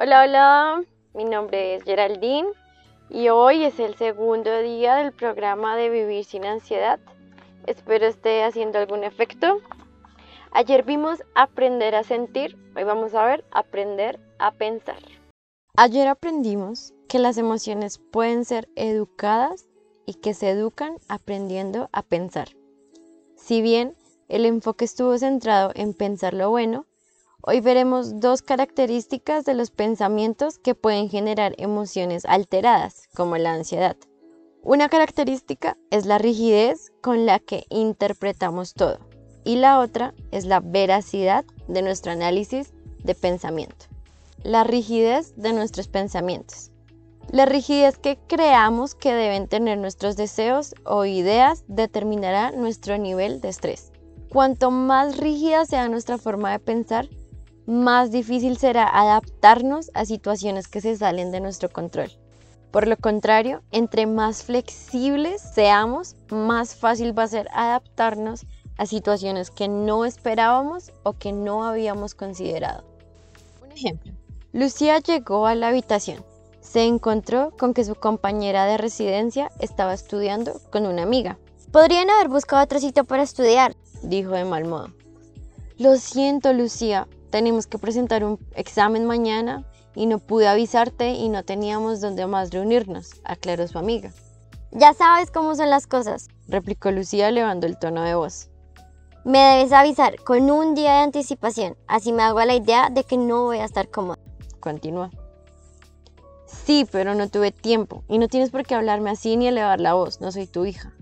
Hola, hola, mi nombre es Geraldine y hoy es el segundo día del programa de Vivir sin Ansiedad. Espero esté haciendo algún efecto. Ayer vimos aprender a sentir, hoy vamos a ver aprender a pensar. Ayer aprendimos que las emociones pueden ser educadas y que se educan aprendiendo a pensar. Si bien el enfoque estuvo centrado en pensar lo bueno, Hoy veremos dos características de los pensamientos que pueden generar emociones alteradas, como la ansiedad. Una característica es la rigidez con la que interpretamos todo y la otra es la veracidad de nuestro análisis de pensamiento. La rigidez de nuestros pensamientos. La rigidez que creamos que deben tener nuestros deseos o ideas determinará nuestro nivel de estrés. Cuanto más rígida sea nuestra forma de pensar, más difícil será adaptarnos a situaciones que se salen de nuestro control. Por lo contrario, entre más flexibles seamos, más fácil va a ser adaptarnos a situaciones que no esperábamos o que no habíamos considerado. Un ejemplo. Lucía llegó a la habitación. Se encontró con que su compañera de residencia estaba estudiando con una amiga. Podrían haber buscado otro sitio para estudiar, dijo de mal modo. Lo siento, Lucía, tenemos que presentar un examen mañana y no pude avisarte y no teníamos dónde más reunirnos, aclaró su amiga. Ya sabes cómo son las cosas, replicó Lucía elevando el tono de voz. Me debes avisar con un día de anticipación, así me hago la idea de que no voy a estar cómoda. Continúa. Sí, pero no tuve tiempo y no tienes por qué hablarme así ni elevar la voz, no soy tu hija,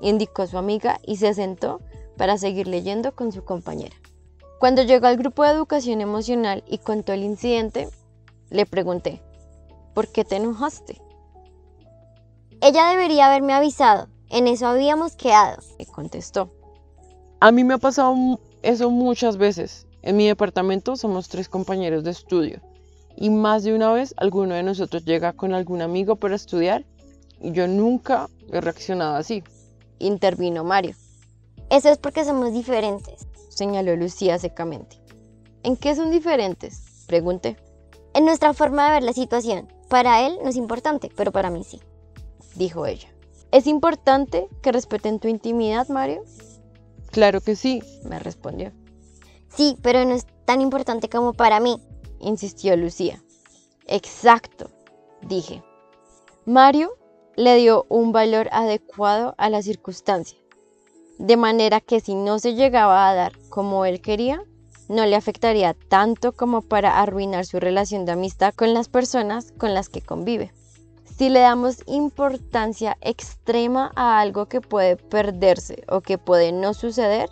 indicó su amiga y se sentó para seguir leyendo con su compañera. Cuando llegó al grupo de educación emocional y contó el incidente, le pregunté, ¿por qué te enojaste? Ella debería haberme avisado, en eso habíamos quedado. Me contestó. A mí me ha pasado eso muchas veces. En mi departamento somos tres compañeros de estudio y más de una vez alguno de nosotros llega con algún amigo para estudiar y yo nunca he reaccionado así. Intervino Mario. Eso es porque somos diferentes señaló Lucía secamente. ¿En qué son diferentes? Pregunté. En nuestra forma de ver la situación. Para él no es importante, pero para mí sí. Dijo ella. ¿Es importante que respeten tu intimidad, Mario? Claro que sí, me respondió. Sí, pero no es tan importante como para mí, insistió Lucía. Exacto, dije. Mario le dio un valor adecuado a la circunstancia de manera que si no se llegaba a dar como él quería, no le afectaría tanto como para arruinar su relación de amistad con las personas con las que convive. Si le damos importancia extrema a algo que puede perderse o que puede no suceder,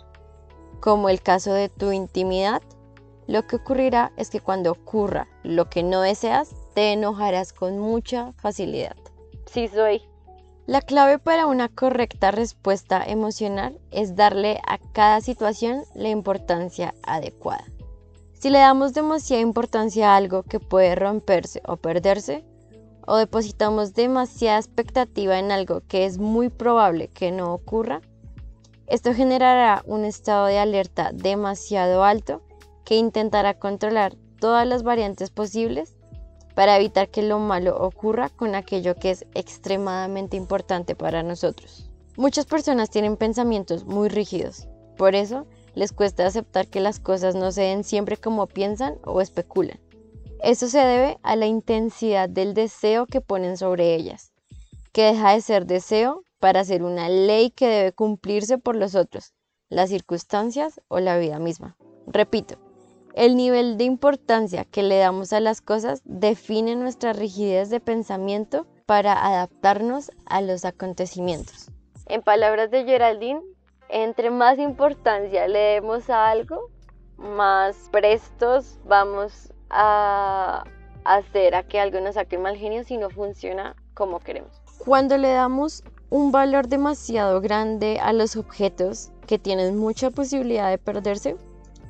como el caso de tu intimidad, lo que ocurrirá es que cuando ocurra lo que no deseas, te enojarás con mucha facilidad. Sí soy. La clave para una correcta respuesta emocional es darle a cada situación la importancia adecuada. Si le damos demasiada importancia a algo que puede romperse o perderse, o depositamos demasiada expectativa en algo que es muy probable que no ocurra, esto generará un estado de alerta demasiado alto que intentará controlar todas las variantes posibles para evitar que lo malo ocurra con aquello que es extremadamente importante para nosotros. Muchas personas tienen pensamientos muy rígidos, por eso les cuesta aceptar que las cosas no se den siempre como piensan o especulan. Eso se debe a la intensidad del deseo que ponen sobre ellas, que deja de ser deseo para ser una ley que debe cumplirse por los otros, las circunstancias o la vida misma. Repito, el nivel de importancia que le damos a las cosas define nuestra rigidez de pensamiento para adaptarnos a los acontecimientos. En palabras de Geraldine, entre más importancia le demos a algo, más prestos vamos a hacer a que algo nos saque mal genio si no funciona como queremos. Cuando le damos un valor demasiado grande a los objetos que tienen mucha posibilidad de perderse,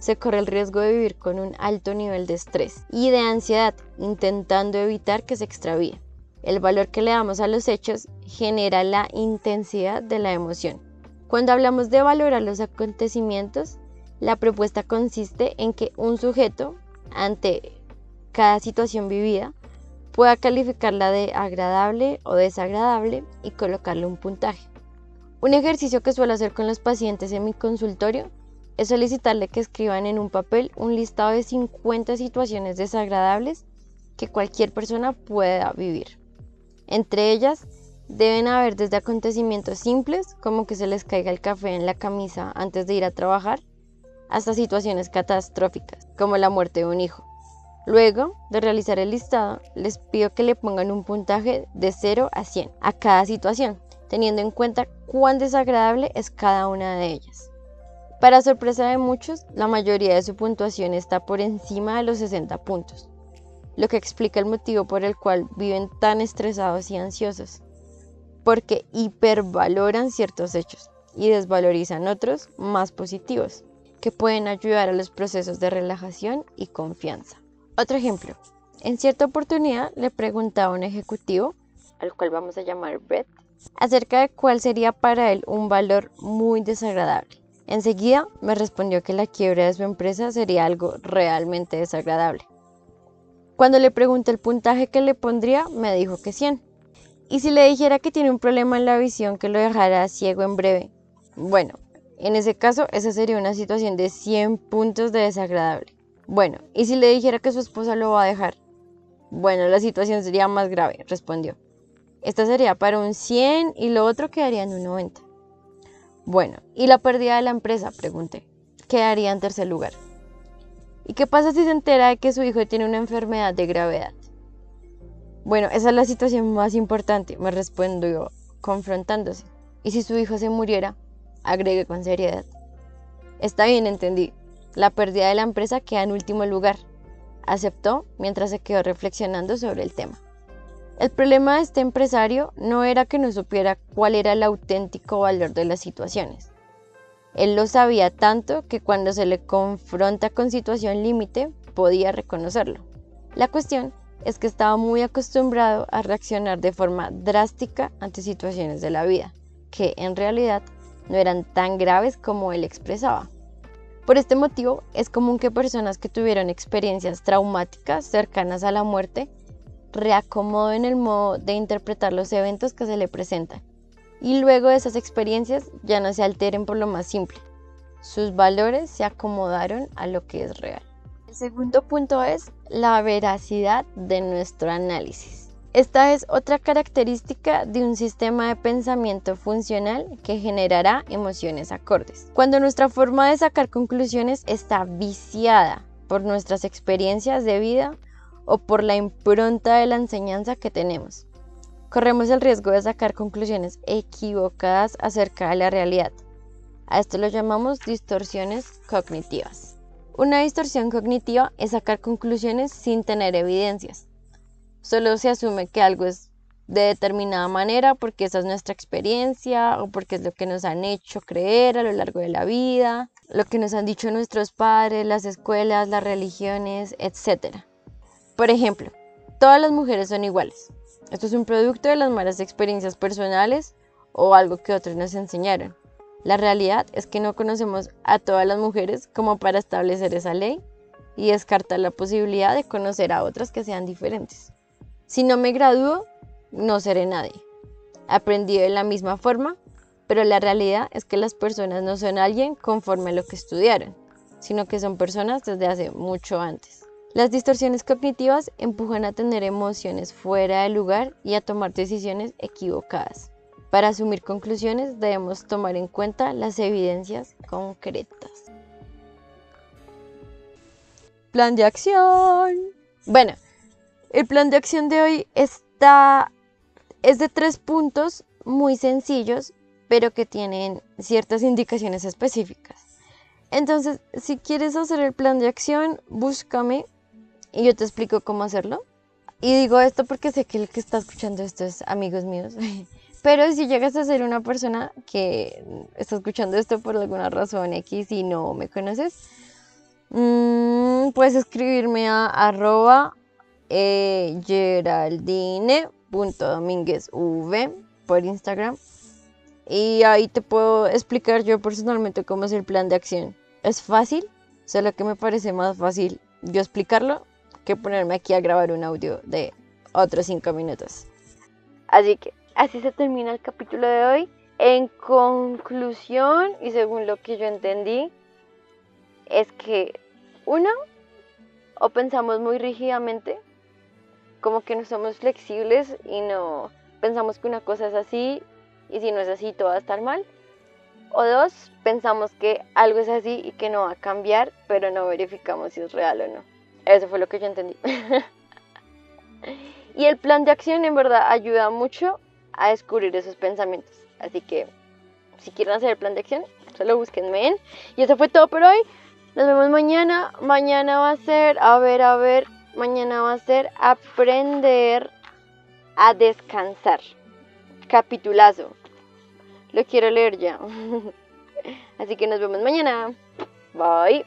se corre el riesgo de vivir con un alto nivel de estrés y de ansiedad, intentando evitar que se extravíe. El valor que le damos a los hechos genera la intensidad de la emoción. Cuando hablamos de valor a los acontecimientos, la propuesta consiste en que un sujeto, ante cada situación vivida, pueda calificarla de agradable o desagradable y colocarle un puntaje. Un ejercicio que suelo hacer con los pacientes en mi consultorio es solicitarle que escriban en un papel un listado de 50 situaciones desagradables que cualquier persona pueda vivir. Entre ellas, deben haber desde acontecimientos simples, como que se les caiga el café en la camisa antes de ir a trabajar, hasta situaciones catastróficas, como la muerte de un hijo. Luego de realizar el listado, les pido que le pongan un puntaje de 0 a 100 a cada situación, teniendo en cuenta cuán desagradable es cada una de ellas. Para sorpresa de muchos, la mayoría de su puntuación está por encima de los 60 puntos, lo que explica el motivo por el cual viven tan estresados y ansiosos, porque hipervaloran ciertos hechos y desvalorizan otros más positivos, que pueden ayudar a los procesos de relajación y confianza. Otro ejemplo, en cierta oportunidad le preguntaba a un ejecutivo, al cual vamos a llamar Brett, acerca de cuál sería para él un valor muy desagradable. Enseguida me respondió que la quiebra de su empresa sería algo realmente desagradable. Cuando le pregunté el puntaje que le pondría, me dijo que 100. Y si le dijera que tiene un problema en la visión que lo dejara ciego en breve, bueno, en ese caso esa sería una situación de 100 puntos de desagradable. Bueno, ¿y si le dijera que su esposa lo va a dejar? Bueno, la situación sería más grave, respondió. Esta sería para un 100 y lo otro quedaría en un 90. Bueno, ¿y la pérdida de la empresa? Pregunté. Quedaría en tercer lugar. ¿Y qué pasa si se entera de que su hijo tiene una enfermedad de gravedad? Bueno, esa es la situación más importante, me respondió confrontándose. ¿Y si su hijo se muriera? Agregué con seriedad. Está bien, entendí. La pérdida de la empresa queda en último lugar. Aceptó mientras se quedó reflexionando sobre el tema. El problema de este empresario no era que no supiera cuál era el auténtico valor de las situaciones. Él lo sabía tanto que cuando se le confronta con situación límite podía reconocerlo. La cuestión es que estaba muy acostumbrado a reaccionar de forma drástica ante situaciones de la vida, que en realidad no eran tan graves como él expresaba. Por este motivo, es común que personas que tuvieron experiencias traumáticas cercanas a la muerte reacomodo en el modo de interpretar los eventos que se le presentan y luego esas experiencias ya no se alteren por lo más simple. Sus valores se acomodaron a lo que es real. El segundo punto es la veracidad de nuestro análisis. Esta es otra característica de un sistema de pensamiento funcional que generará emociones acordes. Cuando nuestra forma de sacar conclusiones está viciada por nuestras experiencias de vida, o por la impronta de la enseñanza que tenemos. Corremos el riesgo de sacar conclusiones equivocadas acerca de la realidad. A esto lo llamamos distorsiones cognitivas. Una distorsión cognitiva es sacar conclusiones sin tener evidencias. Solo se asume que algo es de determinada manera porque esa es nuestra experiencia o porque es lo que nos han hecho creer a lo largo de la vida, lo que nos han dicho nuestros padres, las escuelas, las religiones, etc. Por ejemplo, todas las mujeres son iguales. Esto es un producto de las malas experiencias personales o algo que otros nos enseñaron. La realidad es que no conocemos a todas las mujeres como para establecer esa ley y descartar la posibilidad de conocer a otras que sean diferentes. Si no me gradúo, no seré nadie. Aprendí de la misma forma, pero la realidad es que las personas no son alguien conforme a lo que estudiaron, sino que son personas desde hace mucho antes. Las distorsiones cognitivas empujan a tener emociones fuera de lugar y a tomar decisiones equivocadas. Para asumir conclusiones debemos tomar en cuenta las evidencias concretas. Plan de acción. Bueno, el plan de acción de hoy está es de tres puntos muy sencillos, pero que tienen ciertas indicaciones específicas. Entonces, si quieres hacer el plan de acción, búscame y yo te explico cómo hacerlo. Y digo esto porque sé que el que está escuchando esto es amigos míos. Pero si llegas a ser una persona que está escuchando esto por alguna razón X y no me conoces, mm, puedes escribirme a arroba eh, por Instagram. Y ahí te puedo explicar yo personalmente cómo es el plan de acción. Es fácil, solo que me parece más fácil yo explicarlo que ponerme aquí a grabar un audio de otros cinco minutos. Así que así se termina el capítulo de hoy. En conclusión, y según lo que yo entendí, es que uno, o pensamos muy rígidamente, como que no somos flexibles y no pensamos que una cosa es así y si no es así todo va a estar mal. O dos, pensamos que algo es así y que no va a cambiar, pero no verificamos si es real o no. Eso fue lo que yo entendí. y el plan de acción en verdad ayuda mucho a descubrir esos pensamientos. Así que si quieren hacer el plan de acción, solo búsquenme en. Y eso fue todo por hoy. Nos vemos mañana. Mañana va a ser, a ver, a ver, mañana va a ser aprender a descansar. Capitulazo. Lo quiero leer ya. Así que nos vemos mañana. Bye.